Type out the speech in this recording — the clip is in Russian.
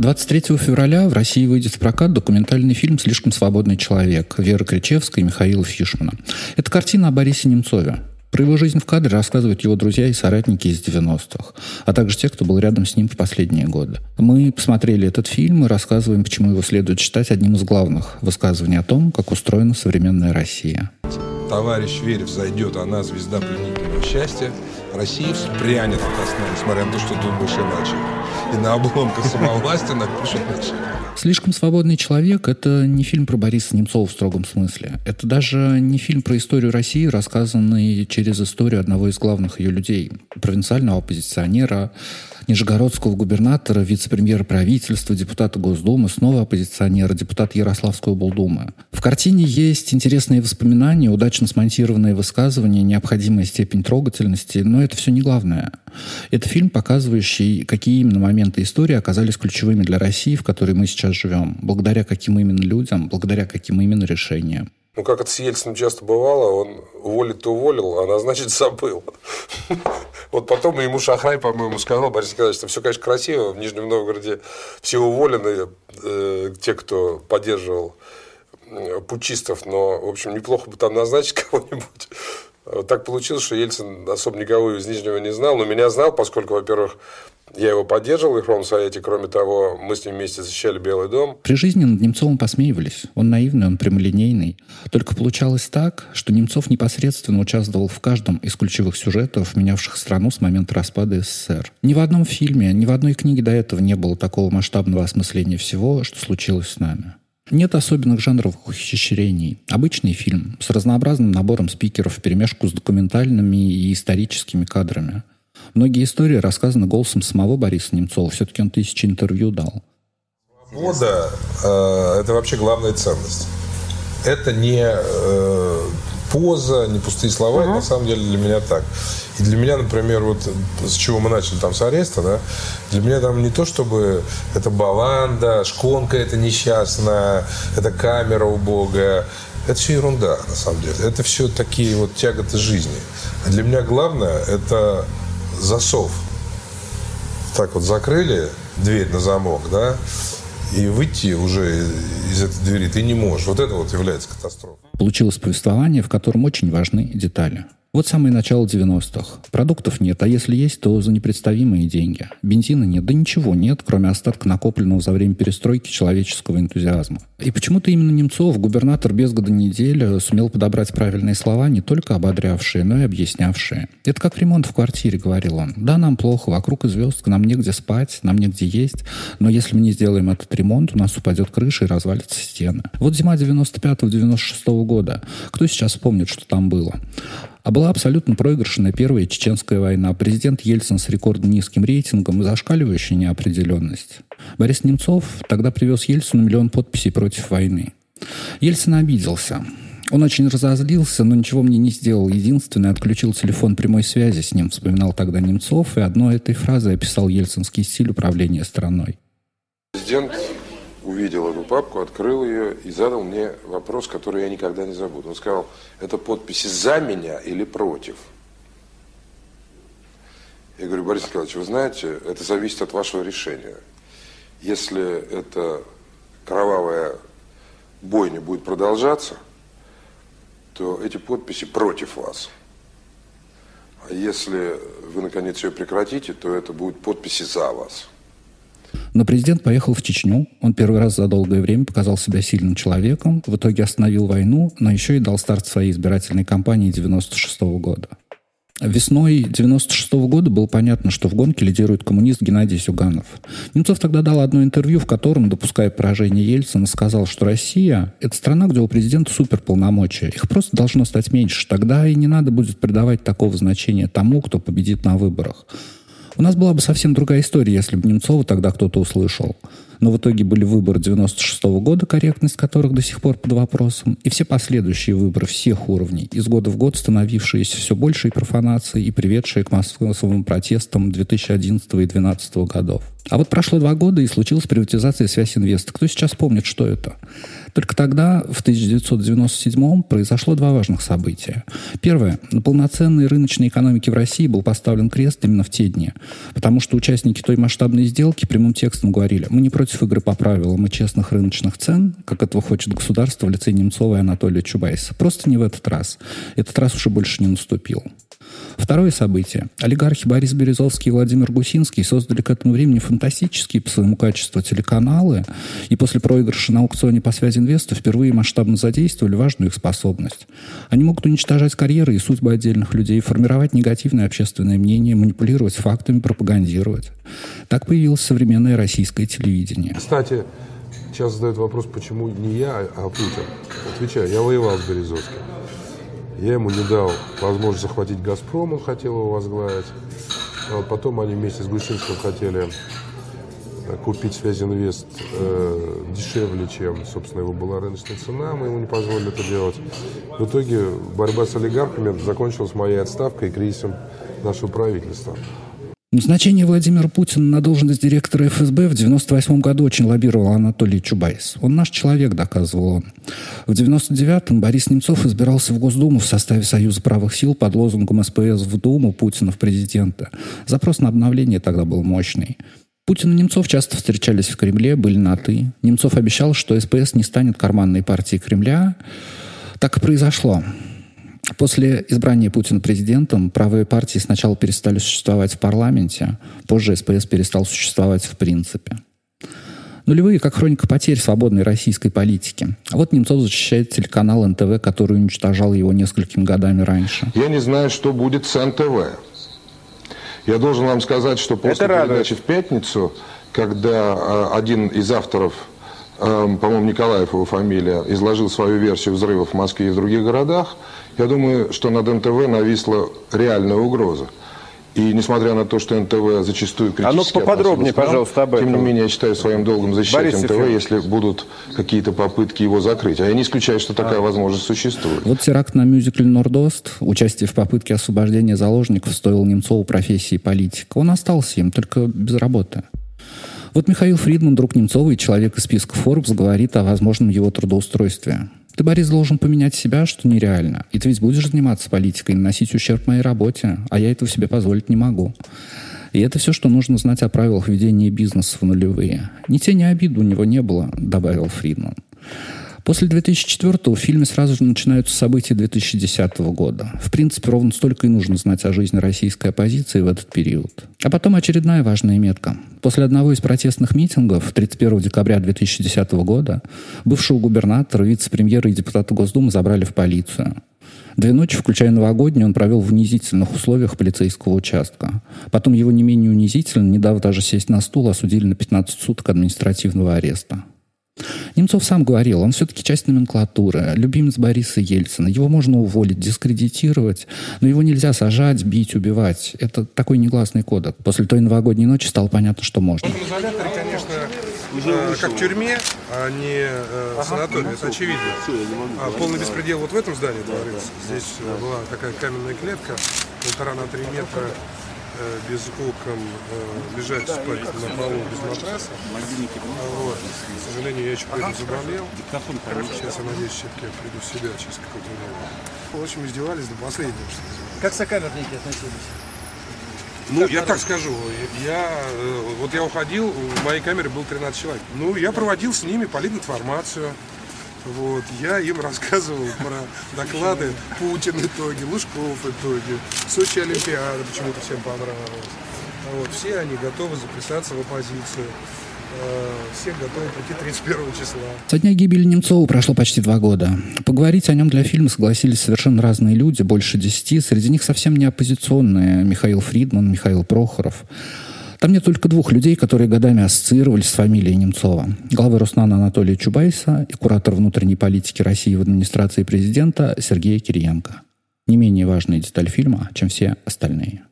23 февраля в России выйдет в прокат документальный фильм «Слишком свободный человек» Веры Кричевской и Михаила Фишмана. Это картина о Борисе Немцове. Про его жизнь в кадре рассказывают его друзья и соратники из 90-х, а также те, кто был рядом с ним в последние годы. Мы посмотрели этот фильм и рассказываем, почему его следует считать одним из главных высказываний о том, как устроена современная Россия. Товарищ Верев зайдет, она звезда пленительного счастья. Россия вспрянет сна, несмотря на то, что думаешь иначе. И на обломках самовластия напишет иначе. «Слишком свободный человек» — это не фильм про Бориса Немцова в строгом смысле. Это даже не фильм про историю России, рассказанный через историю одного из главных ее людей, провинциального оппозиционера, нижегородского губернатора, вице-премьера правительства, депутата Госдумы, снова оппозиционера, депутата Ярославской облдумы. В картине есть интересные воспоминания, удачно смонтированные высказывания, необходимая степень трогательности, но это все не главное. Это фильм, показывающий, какие именно моменты истории оказались ключевыми для России, в которой мы сейчас живем, благодаря каким именно людям, благодаря каким именно решениям. Ну, как это с Ельциным часто бывало, он уволит-то уволил, а назначить забыл. Вот потом ему Шахрай, по-моему, сказал, Борис Николаевич, что все, конечно, красиво, в Нижнем Новгороде все уволены, э, те, кто поддерживал э, пучистов, но, в общем, неплохо бы там назначить кого-нибудь. Так получилось, что Ельцин особо никого из Нижнего не знал, но меня знал, поскольку, во-первых, я его поддерживал в Верховном Совете. Кроме того, мы с ним вместе защищали Белый дом. При жизни над Немцовым посмеивались. Он наивный, он прямолинейный. Только получалось так, что Немцов непосредственно участвовал в каждом из ключевых сюжетов, менявших страну с момента распада СССР. Ни в одном фильме, ни в одной книге до этого не было такого масштабного осмысления всего, что случилось с нами. Нет особенных жанровых ухищрений. Обычный фильм с разнообразным набором спикеров в перемешку с документальными и историческими кадрами. Многие истории рассказаны голосом самого Бориса Немцова. Все-таки он тысячи интервью дал. Свобода э, – это вообще главная ценность. Это не э, поза, не пустые слова. Uh-huh. на самом деле для меня так. И для меня, например, вот с чего мы начали там с ареста, да, для меня там не то, чтобы это баланда, шконка это несчастная, это камера убогая. Это все ерунда, на самом деле. Это все такие вот тяготы жизни. А для меня главное – это засов. Так вот закрыли дверь на замок, да, и выйти уже из этой двери ты не можешь. Вот это вот является катастрофой. Получилось повествование, в котором очень важны детали. Вот самое начало 90-х. Продуктов нет, а если есть, то за непредставимые деньги. Бензина нет, да ничего нет, кроме остатка накопленного за время перестройки человеческого энтузиазма. И почему-то именно Немцов, губернатор без года недели, сумел подобрать правильные слова, не только ободрявшие, но и объяснявшие. Это как ремонт в квартире, говорил он. Да, нам плохо, вокруг звезд, нам негде спать, нам негде есть, но если мы не сделаем этот ремонт, у нас упадет крыша и развалится стены. Вот зима 95-96 года. Кто сейчас помнит, что там было? А была абсолютно проигрышная первая чеченская война. Президент Ельцин с рекордно низким рейтингом и зашкаливающая неопределенность. Борис Немцов тогда привез Ельцину миллион подписей против войны. Ельцин обиделся. Он очень разозлился, но ничего мне не сделал. Единственное, отключил телефон прямой связи с ним, вспоминал тогда Немцов, и одной этой фразой описал ельцинский стиль управления страной. Президент увидел эту папку, открыл ее и задал мне вопрос, который я никогда не забуду. Он сказал, это подписи за меня или против? Я говорю, Борис Николаевич, вы знаете, это зависит от вашего решения. Если эта кровавая бойня будет продолжаться, то эти подписи против вас. А если вы, наконец, ее прекратите, то это будут подписи за вас. Но президент поехал в Чечню. Он первый раз за долгое время показал себя сильным человеком. В итоге остановил войну, но еще и дал старт своей избирательной кампании 96 года. Весной 96 года было понятно, что в гонке лидирует коммунист Геннадий Сюганов. Немцов тогда дал одно интервью, в котором, допуская поражение Ельцина, сказал, что Россия – это страна, где у президента суперполномочия. Их просто должно стать меньше. Тогда и не надо будет придавать такого значения тому, кто победит на выборах. У нас была бы совсем другая история, если бы Немцова тогда кто-то услышал. Но в итоге были выборы 96 -го года, корректность которых до сих пор под вопросом, и все последующие выборы всех уровней, из года в год становившиеся все большей профанацией и приведшие к массовым протестам 2011 и 2012 годов. А вот прошло два года, и случилась приватизация связь инвеста. Кто сейчас помнит, что это? Только тогда, в 1997 произошло два важных события. Первое. На полноценной рыночной экономике в России был поставлен крест именно в те дни. Потому что участники той масштабной сделки прямым текстом говорили, мы не против игры по правилам и честных рыночных цен, как этого хочет государство в лице Немцова и Анатолия Чубайса. Просто не в этот раз. Этот раз уже больше не наступил. Второе событие. Олигархи Борис Березовский и Владимир Гусинский создали к этому времени фантастические по своему качеству телеканалы, и после проигрыша на аукционе по связи инвестов впервые масштабно задействовали важную их способность. Они могут уничтожать карьеры и судьбы отдельных людей, формировать негативное общественное мнение, манипулировать фактами, пропагандировать. Так появилось современное российское телевидение. Кстати, сейчас задают вопрос, почему не я, а Путин. Отвечаю, я воевал с Березовским. Я ему не дал возможность захватить «Газпром», он хотел его возглавить. А вот потом они вместе с Гусинским хотели э, купить связь инвест э, дешевле, чем, собственно, его была рыночная цена. Мы ему не позволили это делать. В итоге борьба с олигархами закончилась моей отставкой и кризисом нашего правительства. Назначение Владимира Путина на должность директора ФСБ в 1998 году очень лоббировал Анатолий Чубайс. Он наш человек, доказывал он. В 1999-м Борис Немцов избирался в Госдуму в составе Союза правых сил под лозунгом СПС в Думу, Путина в президента. Запрос на обновление тогда был мощный. Путин и Немцов часто встречались в Кремле, были на «ты». Немцов обещал, что СПС не станет карманной партией Кремля. Так и произошло. После избрания Путина президентом правые партии сначала перестали существовать в парламенте, позже СПС перестал существовать в принципе. Нулевые, как хроника потерь свободной российской политики. А вот Немцов защищает телеканал НТВ, который уничтожал его несколькими годами раньше. Я не знаю, что будет с НТВ. Я должен вам сказать, что после Это передачи в пятницу, когда э, один из авторов, по-моему, Николаев его фамилия, изложил свою версию взрывов в Москве и в других городах, я думаю, что над НТВ нависла реальная угроза. И несмотря на то, что НТВ зачастую критически А ну поподробнее, стран, пожалуйста, об этом. Тем не менее, я считаю своим долгом защищать Борис НТВ, Ефим. если будут какие-то попытки его закрыть. А я не исключаю, что такая а. возможность существует. Вот теракт на мюзикле «Нордост», участие в попытке освобождения заложников стоил Немцову профессии политика. Он остался им, только без работы. Вот Михаил Фридман, друг Немцова и человек из списка Forbes, говорит о возможном его трудоустройстве. Ты, Борис, должен поменять себя, что нереально. И ты ведь будешь заниматься политикой, наносить ущерб моей работе, а я этого себе позволить не могу. И это все, что нужно знать о правилах ведения бизнеса в нулевые. Ни тени обиды у него не было, добавил Фридман. После 2004 в фильме сразу же начинаются события 2010 года. В принципе, ровно столько и нужно знать о жизни российской оппозиции в этот период. А потом очередная важная метка. После одного из протестных митингов 31 декабря 2010 года бывшего губернатора, вице-премьера и депутата Госдумы забрали в полицию. Две ночи, включая новогоднюю, он провел в унизительных условиях полицейского участка. Потом его не менее унизительно, не дав даже сесть на стул, осудили на 15 суток административного ареста. Немцов сам говорил, он все-таки часть номенклатуры, любимец Бориса Ельцина. Его можно уволить, дискредитировать, но его нельзя сажать, бить, убивать. Это такой негласный кодек. После той новогодней ночи стало понятно, что можно. Изоляторе, конечно, э, как в тюрьме, а не э, ага. санатории, это очевидно. А, полный беспредел вот в этом здании творится. Здесь была такая каменная клетка, полтора на три метра Э, без окон э, лежать спать на полу без матраса. Вот. К сожалению, я еще при этом заболел. Сейчас я надеюсь, все-таки я приду в себя через какое-то время. В общем, издевались до последнего. Как сокамерники относились? Ну, я так скажу, я, э, вот я уходил, в моей камере был 13 человек. Ну, я проводил с ними политинформацию, вот. Я им рассказывал про доклады Путин итоги, Лужков итоги, Сочи Олимпиада почему-то всем понравилось. Вот. Все они готовы записаться в оппозицию. Э, все готовы прийти 31 числа. Со дня гибели Немцова прошло почти два года. Поговорить о нем для фильма согласились совершенно разные люди, больше десяти. Среди них совсем не оппозиционные. Михаил Фридман, Михаил Прохоров. Там нет только двух людей, которые годами ассоциировались с фамилией Немцова. Главы Роснана Анатолия Чубайса и куратор внутренней политики России в администрации президента Сергея Кириенко. Не менее важная деталь фильма, чем все остальные.